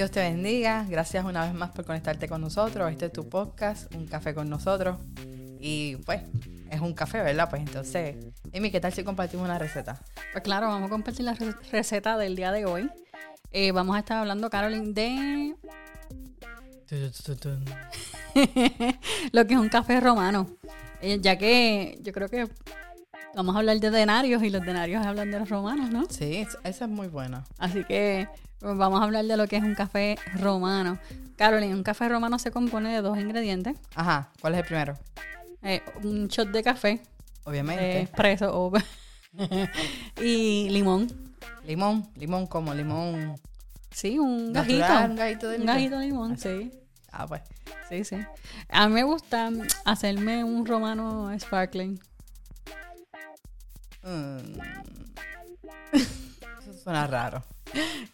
Dios te bendiga. Gracias una vez más por conectarte con nosotros. Este es tu podcast, Un Café con nosotros. Y pues, es un café, ¿verdad? Pues entonces, Amy, ¿qué tal si compartimos una receta? Pues claro, vamos a compartir la receta del día de hoy. Eh, vamos a estar hablando, Carolyn, de lo que es un café romano. Eh, ya que yo creo que vamos a hablar de denarios y los denarios hablan de los romanos, ¿no? Sí, esa es muy buena. Así que pues, vamos a hablar de lo que es un café romano. Carolyn, un café romano se compone de dos ingredientes. Ajá, ¿cuál es el primero? Eh, un shot de café. Obviamente. expreso o y limón. Limón, limón como limón. Sí, un gajito. un gajito de limón. Un gajito de limón, sí. Ah, pues. Sí, sí. A mí me gusta hacerme un romano sparkling. Mm. Eso suena raro.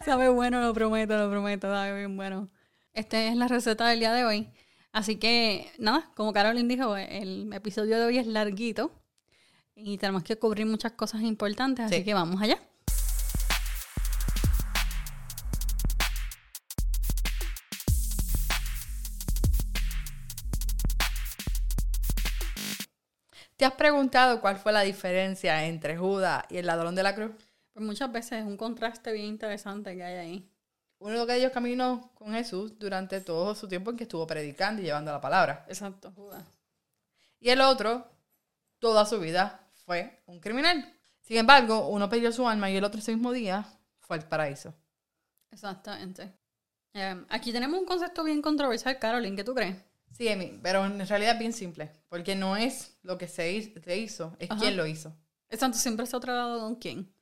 Sabe bueno, lo prometo, lo prometo, sabe bien bueno. Esta es la receta del día de hoy. Así que, nada, como Carolyn dijo, el episodio de hoy es larguito y tenemos que cubrir muchas cosas importantes, así que vamos allá. ¿Te has preguntado cuál fue la diferencia entre Judas y el ladrón de la cruz? Pues muchas veces es un contraste bien interesante que hay ahí. Uno de ellos caminó con Jesús durante todo su tiempo en que estuvo predicando y llevando la palabra. Exacto, Judas. Y el otro, toda su vida, fue un criminal. Sin embargo, uno perdió su alma y el otro ese mismo día fue al paraíso. Exactamente. Eh, aquí tenemos un concepto bien controversial, Carolyn, ¿qué tú crees? Sí, Emi, pero en realidad es bien simple, porque no es lo que se hizo, es quién lo hizo. Exacto, siempre se ha tratado con quién.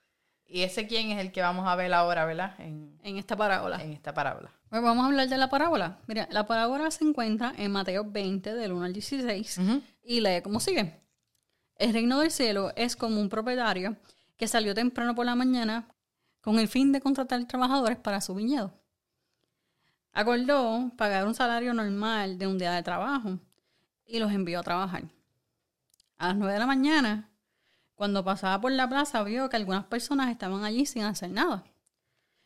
Y ese quién es el que vamos a ver ahora, ¿verdad? En, esta parábola. En esta parábola. Pues vamos a hablar de la parábola. Mira, la parábola se encuentra en Mateo 20, del 1 al 16, y lee como sigue. El reino del cielo es como un propietario que salió temprano por la mañana con el fin de contratar trabajadores para su viñedo. Acordó pagar un salario normal de un día de trabajo y los envió a trabajar. A las nueve de la mañana, cuando pasaba por la plaza, vio que algunas personas estaban allí sin hacer nada.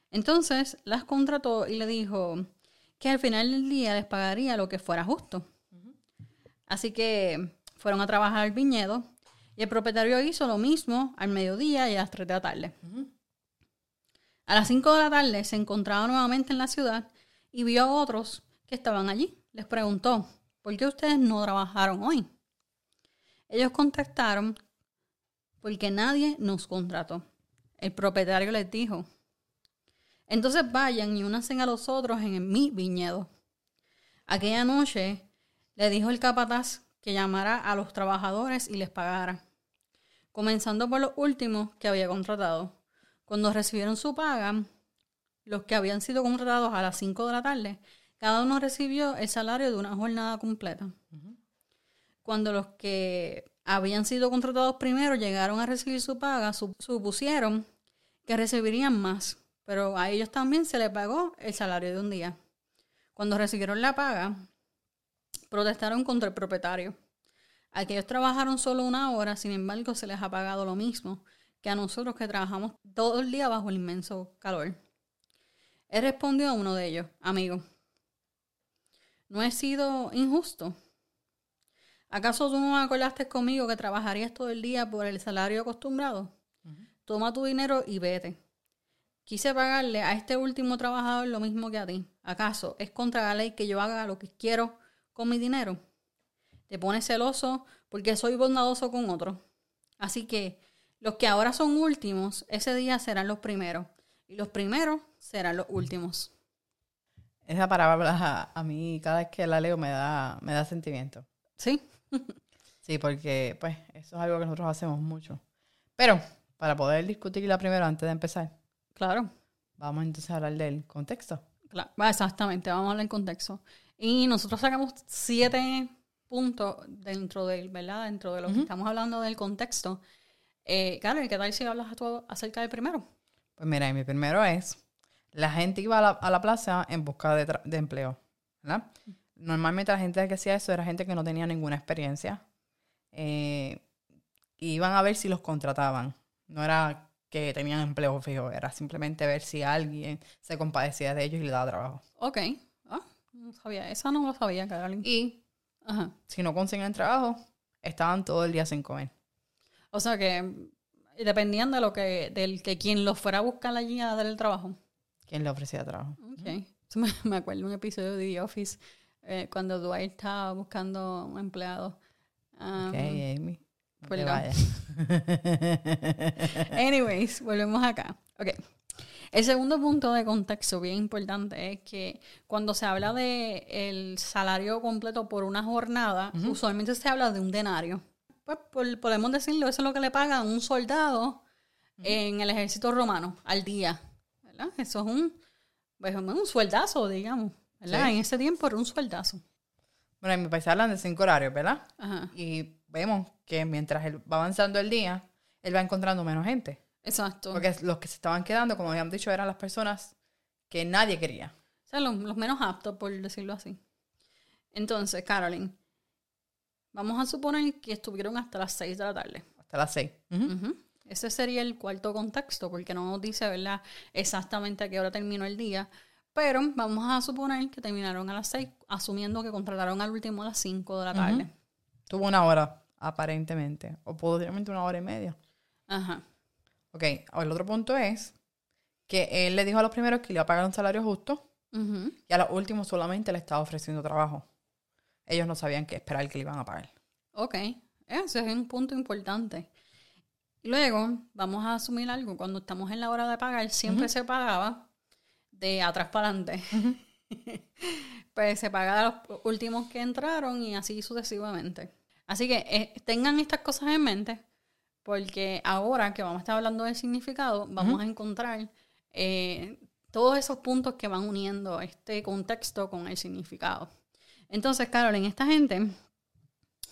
Entonces las contrató y le dijo que al final del día les pagaría lo que fuera justo. Así que fueron a trabajar al viñedo y el propietario hizo lo mismo al mediodía y a las tres de la tarde. A las cinco de la tarde se encontraba nuevamente en la ciudad y vio a otros que estaban allí. Les preguntó, ¿por qué ustedes no trabajaron hoy? Ellos contestaron, porque nadie nos contrató. El propietario les dijo, entonces vayan y únanse a los otros en mi viñedo. Aquella noche le dijo el capataz que llamara a los trabajadores y les pagara, comenzando por los últimos que había contratado. Cuando recibieron su paga, los que habían sido contratados a las 5 de la tarde, cada uno recibió el salario de una jornada completa. Cuando los que habían sido contratados primero llegaron a recibir su paga, supusieron que recibirían más, pero a ellos también se les pagó el salario de un día. Cuando recibieron la paga, protestaron contra el propietario. Aquellos trabajaron solo una hora, sin embargo, se les ha pagado lo mismo que a nosotros que trabajamos todo el día bajo el inmenso calor. Él respondió a uno de ellos, amigo, ¿no he sido injusto? ¿Acaso tú no acordaste conmigo que trabajarías todo el día por el salario acostumbrado? Toma tu dinero y vete. Quise pagarle a este último trabajador lo mismo que a ti. ¿Acaso es contra la ley que yo haga lo que quiero con mi dinero? Te pones celoso porque soy bondadoso con otro. Así que los que ahora son últimos, ese día serán los primeros. Y los primeros serán los últimos. Esa palabra a, mí cada vez que la leo me da, me da sentimiento. Sí. sí, porque pues eso es algo que nosotros hacemos mucho. Pero para poder discutirla primero antes de empezar. Claro. Vamos entonces a hablar del contexto. Claro, exactamente, vamos a hablar del contexto. Y nosotros sacamos siete puntos dentro del, ¿verdad? Dentro de lo que estamos hablando del contexto. Eh, claro, ¿y qué tal si hablas tú acerca del primero? Pues mira, mi primero es la gente iba a la, plaza en busca de, empleo, ¿verdad? Normalmente la gente que hacía eso era gente que no tenía ninguna experiencia. Eh, y iban a ver si los contrataban. No era que tenían empleo fijo, era simplemente ver si alguien se compadecía de ellos y le daba trabajo. Ok. Ah, no sabía. Esa no lo sabía, Carolyn. Y Ajá. si no conseguían trabajo, estaban todo el día sin comer. O sea que dependían de lo que, del que quien los fuera a buscar allí a dar el trabajo. ¿Quién le ofrecía trabajo? Ok. Eso me, acuerdo un episodio de The Office eh, cuando Dwight estaba buscando un empleado. Um, Ok, Amy. Vayas. Anyways, volvemos acá. Ok. El segundo punto de contexto bien importante es que cuando se habla de el salario completo por una jornada, usualmente se habla de un denario. Pues por- podemos decirlo, eso es lo que le pagan un soldado en el ejército romano al día. ¿Verdad? Eso es un, pues, un sueldazo, digamos. ¿verdad? Sí. En ese tiempo era un sueldazo. Bueno, en mi país hablan de cinco horarios, ¿verdad? Ajá. Y vemos que mientras él va avanzando el día, él va encontrando menos gente. Exacto. Porque los que se estaban quedando, como habíamos dicho, eran las personas que nadie quería. O sea, los, los menos aptos, por decirlo así. Entonces, Carolyn, vamos a suponer que estuvieron hasta las 6 de la tarde. Hasta las seis. Ujú. Ujú. Ese sería el cuarto contexto, porque no nos dice, ¿verdad?, exactamente a qué hora terminó el día. Pero vamos a suponer que terminaron a las 6, asumiendo que contrataron al último a las 5 de la tarde. Tuvo una hora, aparentemente. O posiblemente una hora y media. Ajá. Ok, ahora el otro punto es que él le dijo a los primeros que le iba a pagar un salario justo y a los últimos solamente le estaba ofreciendo trabajo. Ellos no sabían qué esperar que le iban a pagar. Ok, ese es un punto importante. Luego, vamos a asumir algo. Cuando estamos en la hora de pagar, siempre se pagaba de atrás para adelante. pues se paga a los últimos que entraron y así sucesivamente. Así que eh, tengan estas cosas en mente, porque ahora que vamos a estar hablando del significado, vamos a encontrar eh, todos esos puntos que van uniendo este contexto con el significado. Entonces, Carolyn, esta gente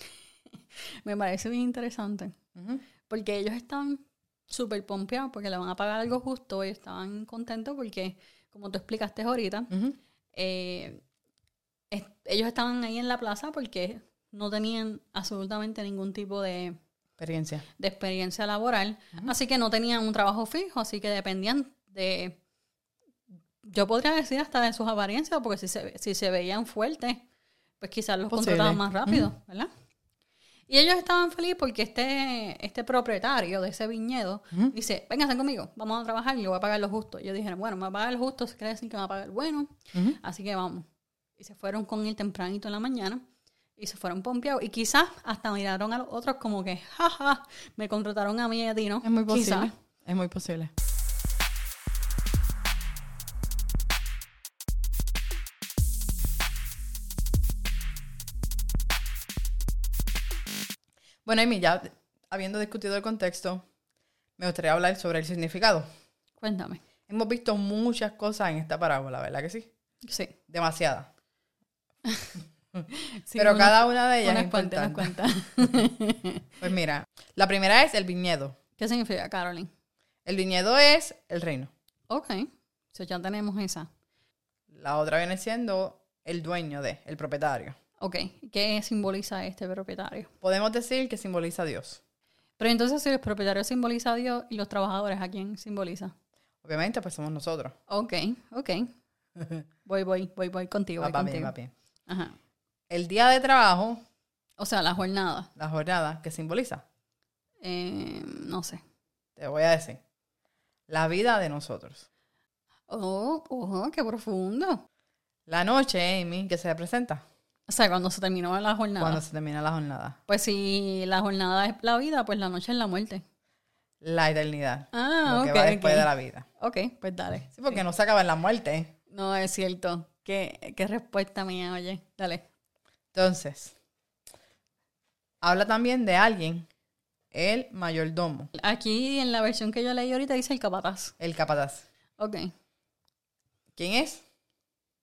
me parece bien interesante. Porque ellos están súper pompeados porque le van a pagar algo justo. Ellos estaban contentos porque, como tú explicaste ahorita, eh, es- ellos estaban ahí en la plaza porque no tenían absolutamente ningún tipo de, Experiencia. de experiencia laboral. Así que no tenían un trabajo fijo, así que dependían de, yo podría decir hasta de sus apariencias, porque si se, si se veían fuertes, pues quizás los Posible. contrataban más rápido, ¿verdad? Y ellos estaban felices porque este, este propietario de ese viñedo dice, vénganse conmigo, vamos a trabajar y le voy a pagar lo justo. Y ellos dijeron, bueno, me va a pagar lo justo, eso quiere decir que me va a pagar bueno, así que vamos. Y se fueron con él tempranito en la mañana y se fueron pompeados. Y quizás hasta miraron a los otros como que, jaja, me contrataron a mí y a ti, ¿no? Es muy posible. Quizás. Es muy posible. Bueno, Amy, ya habiendo discutido el contexto, me gustaría hablar sobre el significado. Cuéntame. Hemos visto muchas cosas en esta parábola, ¿verdad que sí? Sí. Demasiadas. Sí, Pero una- cada una de ellas es cuantas, importante. Pues mira, la primera es el viñedo. ¿Qué significa, Carolyn? El viñedo es el reino. Ok. So ya tenemos esa. La otra viene siendo el dueño de, el propietario. Ok. ¿Qué simboliza este propietario? Podemos decir que simboliza a Dios. Pero entonces, si el propietario simboliza a Dios y los trabajadores, ¿a quién simboliza? Obviamente, pues somos nosotros. Ok, ok. Voy, voy, voy, voy contigo. Va, voy va bien, va bien. Ajá. El día de trabajo, O sea, la jornada. la jornada, ¿qué simboliza? Eh, no sé. Te voy a decir. La vida de nosotros. Oh, ojo, qué profundo. La noche, Amy, que se representa O sea, cuando se terminó la jornada. cuando se termina la jornada. Pues si la jornada es la vida, pues la noche es la muerte. La eternidad. Ah, lo que ok, va después de la vida. Ok, pues dale. Sí, porque no se acaba en la muerte. No, es cierto. ¿Qué, qué respuesta mía, oye? Dale. Entonces, habla también de alguien, el mayordomo, Aquí en la versión que yo leí ahorita dice el capataz. el capataz. Ok. ¿Quién es?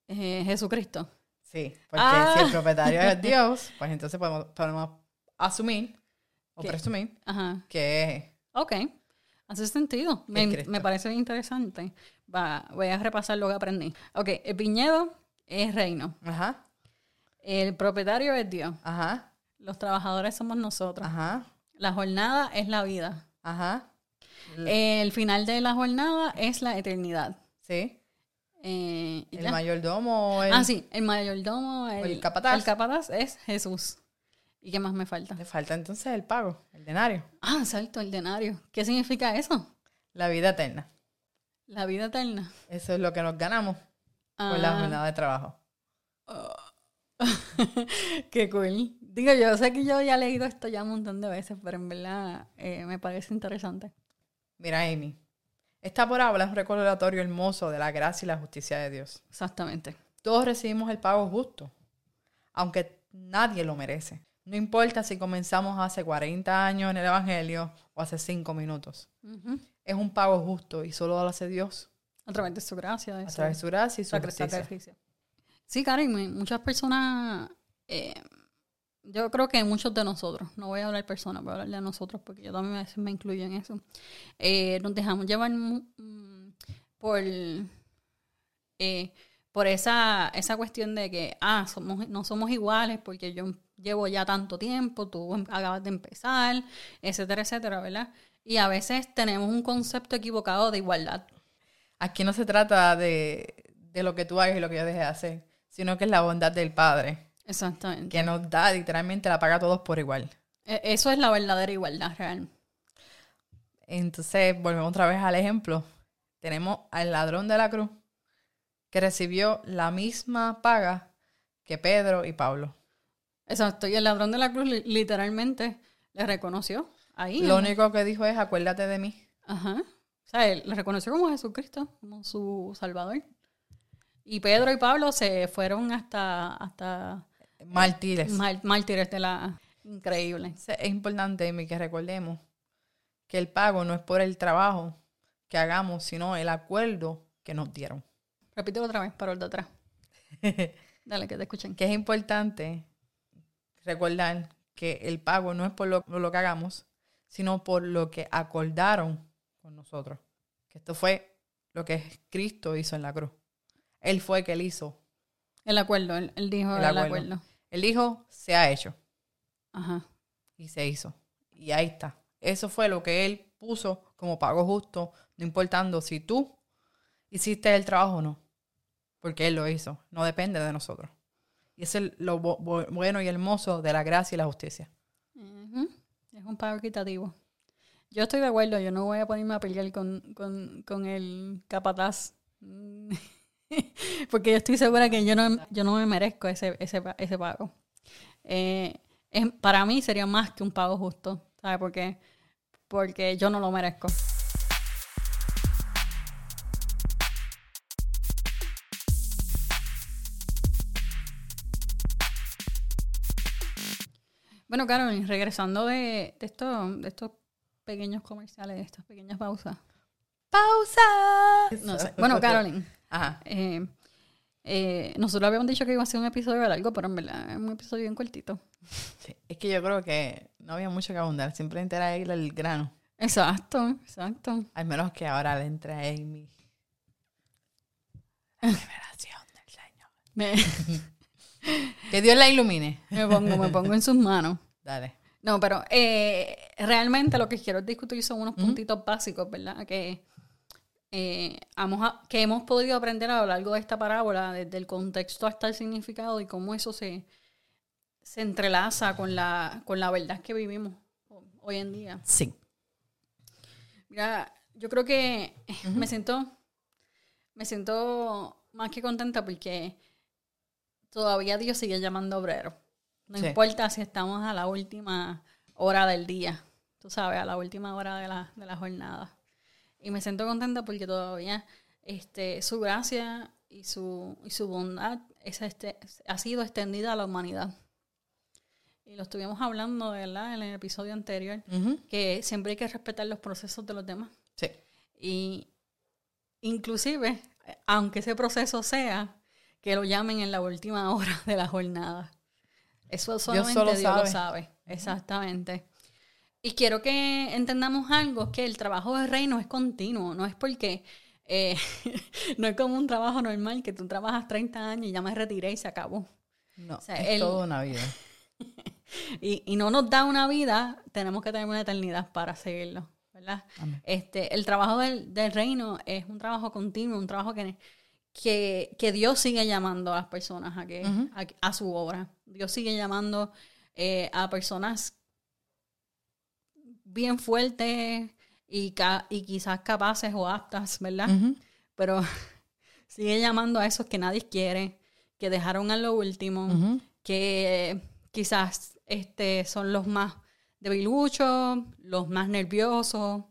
Eh, Jesucristo. Sí, porque Ah. si el propietario es Dios, pues entonces podemos, podemos asumir o ¿Qué? presumir Ajá. que Ok. Hace sentido. Me, me parece interesante. Va, voy a repasar lo que aprendí. Ok, el viñedo es reino. Ajá, El propietario es Dios. ajá, Los trabajadores somos nosotros. ajá, La jornada es la vida. ajá, El final de la jornada es la eternidad. Sí. Eh, El ya. mayordomo. El, Ah, sí, el mayordomo, el, el capataz. el capataz es Jesús. ¿Y qué más me falta? Le falta entonces el pago, el denario. Ah, exacto, el denario. ¿Qué significa eso? La vida eterna. La vida eterna. Eso es lo que nos ganamos por la Ah, jornada de trabajo. Qué cool. Digo, yo sé que yo ya he leído esto ya un montón de veces, pero en verdad eh, me parece interesante. Mira, Amy. Esta parábola es un recordatorio hermoso de la gracia y la justicia de Dios. Exactamente. Todos recibimos el pago justo, aunque nadie lo merece. No importa si comenzamos hace 40 años en el Evangelio o hace 5 minutos. Es un pago justo y solo lo hace Dios A través de su gracia. De a través de su gracia y su justicia. sacrificio. Sí, Karen, mu- muchas personas, eh, yo creo que muchos de nosotros, no voy a hablar personas, voy a hablar de nosotros porque yo también a veces me incluyo en eso, eh, nos dejamos llevar mm, por, eh, por esa, esa cuestión de que, ah, somos, no somos iguales porque yo llevo ya tanto tiempo, tú acabas de empezar, etcétera, etcétera, ¿verdad? Y a veces tenemos un concepto equivocado de igualdad. Aquí no se trata de, de lo que tú hagas y lo que yo deje de hacer, sino que es la bondad del Padre, Exactamente. que nos da literalmente la paga a todos por igual. E- Eso es la verdadera igualdad real. Entonces, volvemos otra vez al ejemplo. Tenemos al ladrón de la cruz que recibió la misma paga que Pedro y Pablo. Exacto. Y el ladrón de la cruz li- literalmente le reconoció ahí. Lo único que dijo es, acuérdate de mí. Ajá. O sea, él le reconoció como Jesucristo, como su Salvador. Y Pedro y Pablo se fueron hasta, hasta Mártires. mar- mártires de la... Increíble. Es importante, Amy, que recordemos que el pago no es por el trabajo que hagamos, sino el acuerdo que nos dieron. Repítelo otra vez para el de atrás. Dale, que te escuchen. que es importante recordar que el pago no es por lo, por lo que hagamos, sino por lo que acordaron con nosotros. Que esto fue lo que Cristo hizo en la cruz. Él fue el que él hizo. El acuerdo, él, él dijo El el, acuerdo. acuerdo. Él dijo, se ha hecho. Ajá. Y se hizo. Y ahí está. Eso fue lo que él puso como pago justo, no importando si tú hiciste el trabajo o no. Porque él lo hizo. No depende de nosotros. Y eso es lo bo- bo- bueno y hermoso de la gracia y la justicia. Es un pago equitativo. Yo estoy de acuerdo, yo no voy a ponerme a pelear con, con, con el capataz. Porque yo estoy segura que yo no, yo no me merezco ese, ese, ese pago. Eh, es- para mí sería más que un pago justo, ¿sabes por qué? Porque yo no lo merezco. Bueno, Carolyn, regresando de, de, esto- de estos pequeños comerciales, de estas pequeñas pausas. ¡Pausa! No sé. Bueno, Carolyn, Ajá. eh, eh, nosotros habíamos dicho que iba a ser un episodio largo, pero en verdad es un episodio bien cortito. Sí, Es que yo creo que no había mucho que abundar. Simplemente era ir al grano. Exacto, exacto. Al menos que ahora le entre a Amy. La revelación del Señor. Que Dios la ilumine. me pongo, me pongo en sus manos. Dale. No, pero eh, realmente lo que quiero discutir son unos puntitos básicos, ¿verdad? Que, eh, a- que hemos podido aprender a lo largo de esta parábola, desde el contexto hasta el significado y cómo eso se, se entrelaza con la, con la verdad que vivimos ho- hoy en día. Sí. Mira, yo creo que me siento, me siento más que contenta porque todavía Dios sigue llamando obrero. No Sí. importa si estamos a la última hora del día, tú sabes, a la última hora de la, de la jornada. Y me siento contenta porque todavía este, su gracia y su, y su bondad es este, ha sido extendida a la humanidad. Y lo estuvimos hablando, ¿verdad? En el episodio anterior que siempre hay que respetar los procesos de los demás. Sí. Y inclusive, aunque ese proceso sea que lo llamen en la última hora de la jornada. Eso solamente solo Dios, sabe. lo sabe. Exactamente. Y quiero que entendamos algo, que el trabajo del reino es continuo, no es porque eh, no es como un trabajo normal que tú trabajas 30 años y ya me retiré y se acabó. No, sea, es él- toda una vida. Y, y no nos da una vida, tenemos que tener una eternidad para seguirlo. ¿verdad? Este, el trabajo del, del reino es un trabajo continuo, un trabajo que, que, que Dios sigue llamando a las personas a, que, a su obra. Dios sigue llamando eh, a personas bien fuertes y, ca- y quizás capaces o aptas, ¿verdad? Pero sigue llamando a esos que nadie quiere, que dejaron a lo último, que quizás este, son los más debiluchos, los más nerviosos,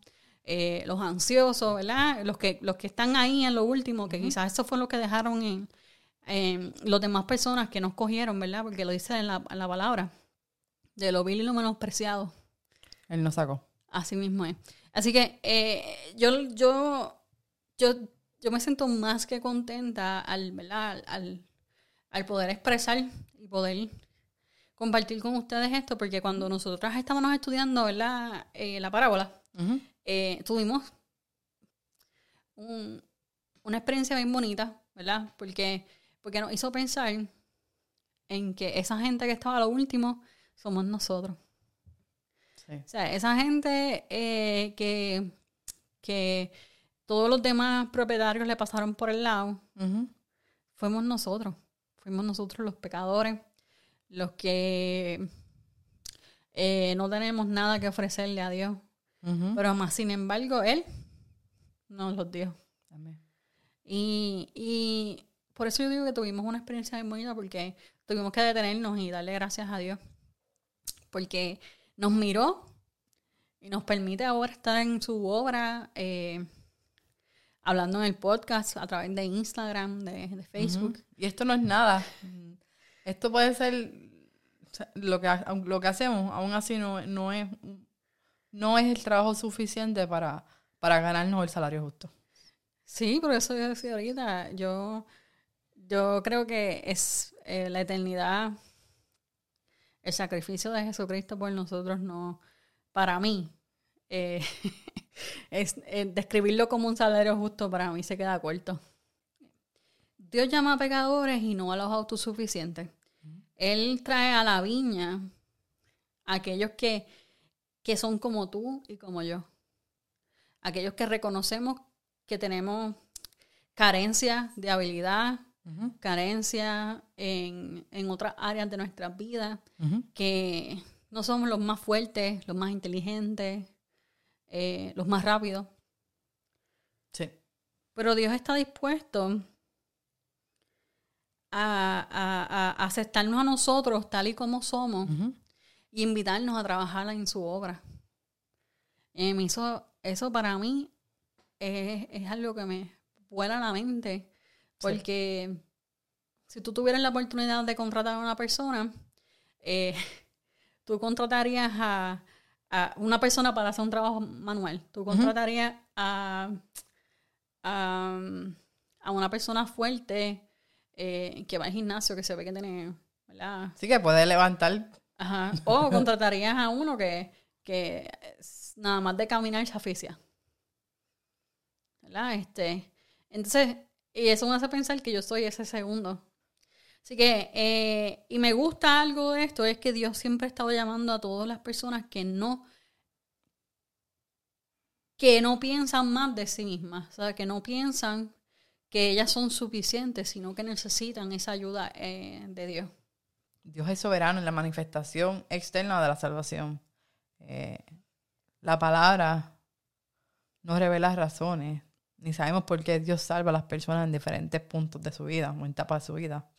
eh, los ansiosos, ¿verdad? Los que, los que están ahí en lo último, que quizás eso fue lo que dejaron en, en los demás personas que nos cogieron, ¿verdad? Porque lo dice en la, en la palabra, de lo vil y lo menospreciado. Él nos sacó. Así mismo es. Así que eh, yo, yo, yo, yo me siento más que contenta al, ¿verdad? al, al poder expresar y poder compartir con ustedes esto, porque cuando nosotras estábamos estudiando ¿verdad? Eh, la parábola, eh, tuvimos un- una experiencia bien bonita, ¿verdad? Porque, porque nos hizo pensar en que esa gente que estaba a lo último somos nosotros. Sí. O sea, esa gente eh, que, que todos los demás propietarios le pasaron por el lado, fuimos nosotros. Fuimos nosotros los pecadores, los que eh, no tenemos nada que ofrecerle a Dios. Pero más sin embargo, Él nos los dio. Y, y por eso yo digo que tuvimos una experiencia bien bonita porque tuvimos que detenernos y darle gracias a Dios. Porque nos miró y nos permite ahora estar en su obra, eh, hablando en el podcast a través de Instagram, de, de Facebook. Y esto no es nada. Esto puede ser lo que, lo que hacemos, aún así no, no es no es el trabajo suficiente para, para ganarnos el salario justo. Sí, por eso yo decía ahorita, yo, yo creo que es eh, la eternidad, el sacrificio de Jesucristo por nosotros, no, para mí, eh, es, eh, describirlo como un salario justo para mí se queda corto. Dios llama a pecadores y no a los autosuficientes. Él trae a la viña a aquellos que, que son como tú y como yo. Aquellos que reconocemos que tenemos carencia de habilidad, Ujú. carencia en, en otras áreas de nuestras vidas, Ujú. que no somos los más fuertes, los más inteligentes, eh, los más rápidos. Sí. Pero Dios está dispuesto a, a- a aceptarnos a nosotros tal y como somos y invitarnos a trabajar en su obra. Eh, hizo- eso para mí es, es algo que me vuela a la mente, porque si tú tuvieras la oportunidad de contratar a una persona, eh, tú contratarías a, a una persona para hacer un trabajo manual, tú contratarías a, a, a una persona fuerte eh, que va al gimnasio, que se ve que tiene, ¿verdad? Así que puede levantar. Ajá. O contratarías a uno que, que nada más de caminar se aficia. ¿Verdad? Este, entonces, y eso me hace pensar que yo soy ese segundo. Así que, eh, y me gusta algo de esto, es que Dios siempre ha estado llamando a todas las personas que no, que no piensan más de sí mismas, o sea, que no piensan que ellas son suficientes, sino que necesitan esa ayuda eh, de Dios. Dios es soberano en la manifestación externa de la salvación. Eh, la palabra no revela razones, ni sabemos por qué Dios salva a las personas en diferentes puntos de su vida o en etapas de su vida.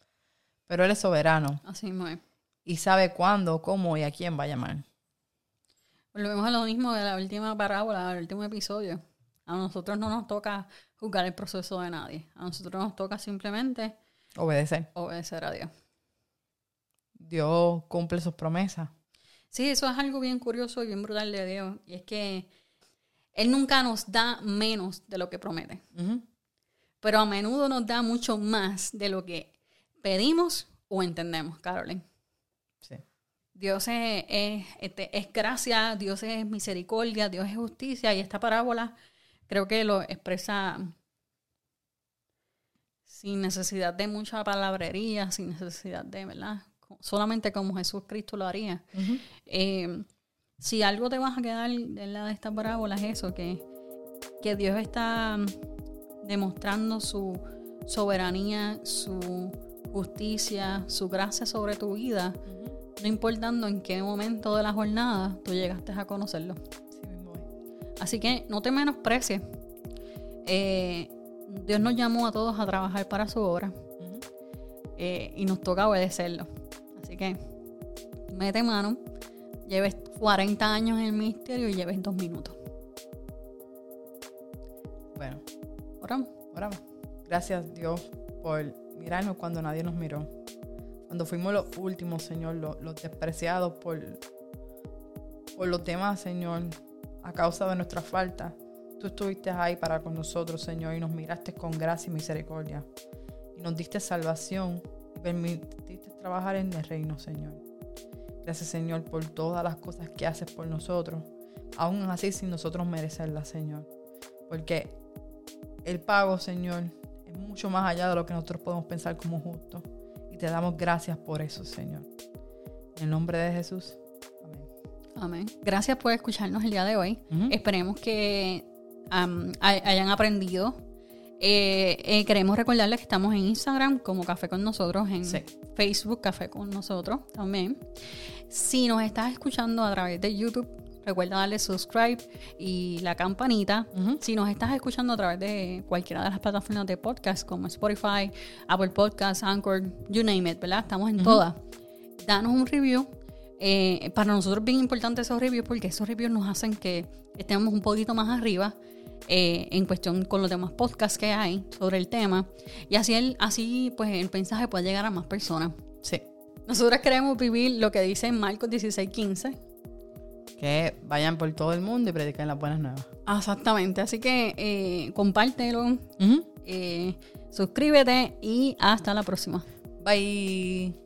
Pero Él es soberano Así mismo es. y sabe cuándo, cómo y a quién va a llamar. Volvemos a lo mismo de la última parábola, del último episodio. A nosotros no nos toca juzgar el proceso de nadie. A nosotros nos toca simplemente Obedecer. obedecer a Dios. Dios cumple sus promesas. Sí, eso es algo bien curioso y bien brutal de Dios. Y es que Él nunca nos da menos de lo que promete. Pero a menudo nos da mucho más de lo que pedimos o entendemos, Carolyn. Sí. Dios es, es, este, es gracia, Dios es misericordia, Dios es justicia. Y esta parábola creo que lo expresa sin necesidad de mucha palabrería, sin necesidad de, ¿verdad? Solamente como Jesús Cristo lo haría. Eh, si algo te vas a quedar de la de esta parábola es eso, que, que Dios está demostrando su soberanía, su justicia, su gracia sobre tu vida, no importando en qué momento de la jornada tú llegaste a conocerlo. Así que no te menosprecies. Eh, Dios nos llamó a todos a trabajar para su obra eh, y nos toca obedecerlo. Así que mete mano, lleves 40 años en el ministerio y lleves dos minutos. Bueno, Oramos. oramos. Gracias Dios por mirarnos cuando nadie nos miró. Cuando fuimos los últimos, Señor, los, los despreciados por, por los demás, Señor, a causa de nuestra falta. Tú estuviste ahí para con nosotros, Señor, y nos miraste con gracia y misericordia. Y nos diste salvación y permitiste trabajar en el reino, Señor. Gracias, Señor, por todas las cosas que haces por nosotros, aún así sin nosotros merecerlas, Señor. Porque el pago, Señor, es mucho más allá de lo que nosotros podemos pensar como justo. Y te damos gracias por eso, Señor. En el nombre de Jesús. Amén. Amén. Gracias por escucharnos el día de hoy. Esperemos que hayan aprendido. Eh, eh, queremos recordarles que estamos en Instagram como Café con Nosotros, en Sí. Facebook Café con Nosotros también. Si nos estás escuchando a través de YouTube, recuerda darle subscribe y la campanita. Si nos estás escuchando a través de cualquiera de las plataformas de podcast como Spotify, Apple Podcasts, Anchor, you name it, ¿verdad? Estamos en todas. Danos un review. Eh, para nosotros es bien importante esos reviews porque esos reviews nos hacen que estemos un poquito más arriba eh, en cuestión con los demás podcasts que hay sobre el tema. Y así, el, así pues el mensaje puede llegar a más personas. Sí. Nosotros queremos vivir lo que dice Marcos 16:15. Que vayan por todo el mundo y prediquen las buenas nuevas. Exactamente. Así que eh, compártelo, eh, suscríbete y hasta la próxima. Bye.